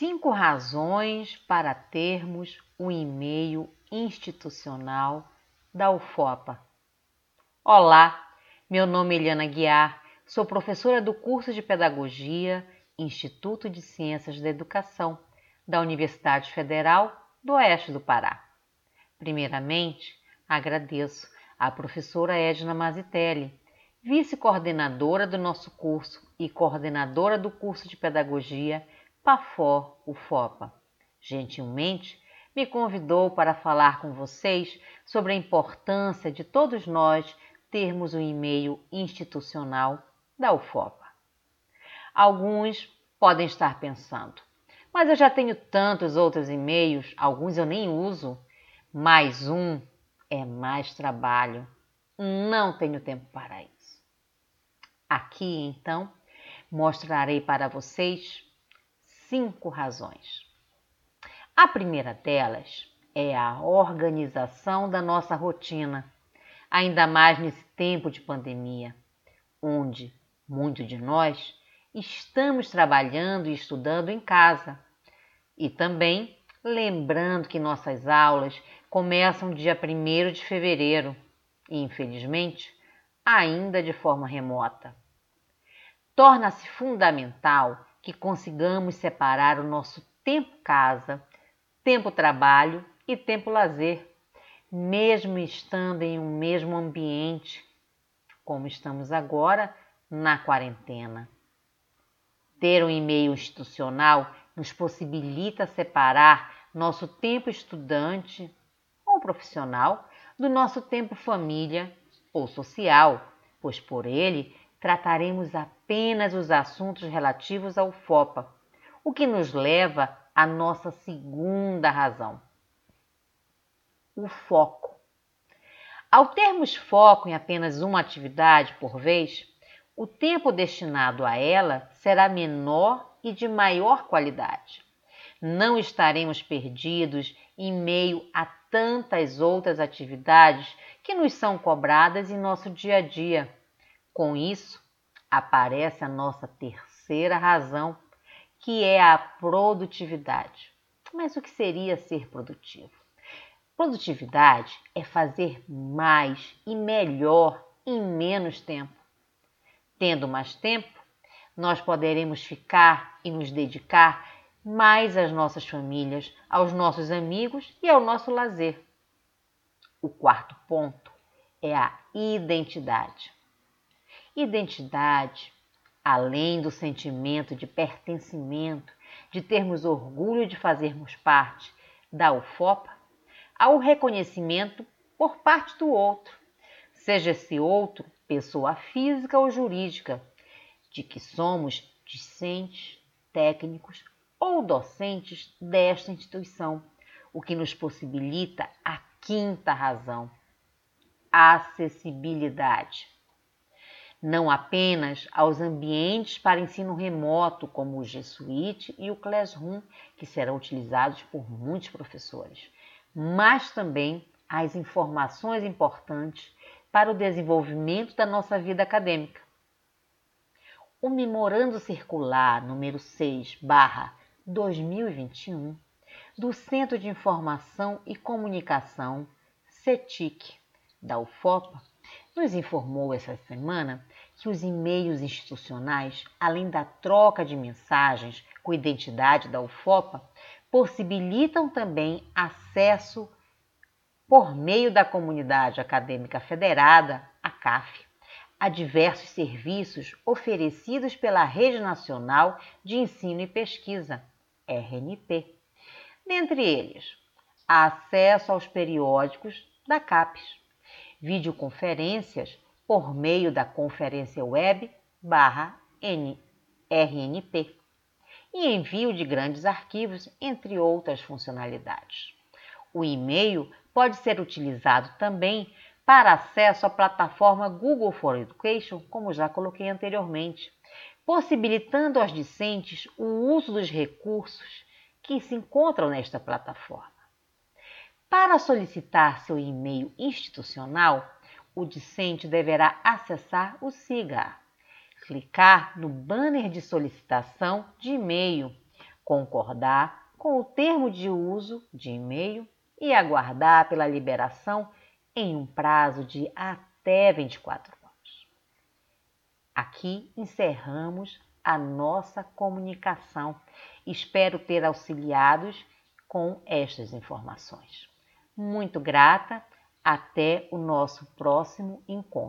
Cinco razões para termos um e-mail institucional da UFOPA. Olá, meu nome é Eliana Guiar, sou professora do curso de Pedagogia Instituto de Ciências da Educação da Universidade Federal do Oeste do Pará. Primeiramente, agradeço à professora Edna Mazitelli, vice-coordenadora do nosso curso e coordenadora do curso de Pedagogia PAFOR UFOPA. Gentilmente, me convidou para falar com vocês sobre a importância de todos nós termos um e-mail institucional da UFOPA. Alguns podem estar pensando, mas eu já tenho tantos outros e-mails, alguns eu nem uso. Mais um é mais trabalho. Não tenho tempo para isso. Aqui, então, mostrarei para vocês cinco razões. A primeira delas é a organização da nossa rotina, ainda mais nesse tempo de pandemia, onde muitos de nós estamos trabalhando e estudando em casa. E também lembrando que nossas aulas começam dia 1 de fevereiro e, infelizmente, ainda de forma remota. Torna-se fundamental que consigamos separar o nosso tempo casa tempo trabalho e tempo lazer, mesmo estando em um mesmo ambiente, como estamos agora na quarentena. Ter um e-mail institucional nos possibilita separar nosso tempo estudante ou profissional do nosso tempo família ou social, pois por ele trataremos apenas os assuntos relativos ao FOPA, o que nos leva a nossa segunda razão: o foco. Ao termos foco em apenas uma atividade por vez, o tempo destinado a ela será menor e de maior qualidade. Não estaremos perdidos em meio a tantas outras atividades que nos são cobradas em nosso dia a dia. Com isso, aparece a nossa terceira razão que é a produtividade. Mas o que seria ser produtivo? Produtividade é fazer mais e melhor em menos tempo. Tendo mais tempo, nós poderemos ficar e nos dedicar mais às nossas famílias, aos nossos amigos e ao nosso lazer. O quarto ponto é a identidade. Identidade além do sentimento de pertencimento, de termos orgulho de fazermos parte da UFOPA, há o reconhecimento por parte do outro, seja esse outro pessoa física ou jurídica, de que somos discentes, técnicos ou docentes desta instituição, o que nos possibilita a quinta razão, acessibilidade não apenas aos ambientes para ensino remoto, como o G Suite e o Classroom, que serão utilizados por muitos professores, mas também às informações importantes para o desenvolvimento da nossa vida acadêmica. O Memorando Circular número 6, barra 2021, do Centro de Informação e Comunicação, CETIC, da UFOPA, nos informou essa semana que os e-mails institucionais, além da troca de mensagens com identidade da UFOPA, possibilitam também acesso por meio da comunidade acadêmica federada, a CAF, a diversos serviços oferecidos pela Rede Nacional de Ensino e Pesquisa, RNP. Dentre eles, acesso aos periódicos da CAPES, videoconferências por meio da conferência web barra RNP e envio de grandes arquivos, entre outras funcionalidades. O e-mail pode ser utilizado também para acesso à plataforma Google for Education, como já coloquei anteriormente, possibilitando aos discentes o uso dos recursos que se encontram nesta plataforma. Para solicitar seu e-mail institucional, o discente deverá acessar o SIGA, clicar no banner de solicitação de e-mail, concordar com o termo de uso de e-mail e aguardar pela liberação em um prazo de até 24 horas. Aqui encerramos a nossa comunicação. Espero ter auxiliados com estas informações. Muito grata, até o nosso próximo encontro.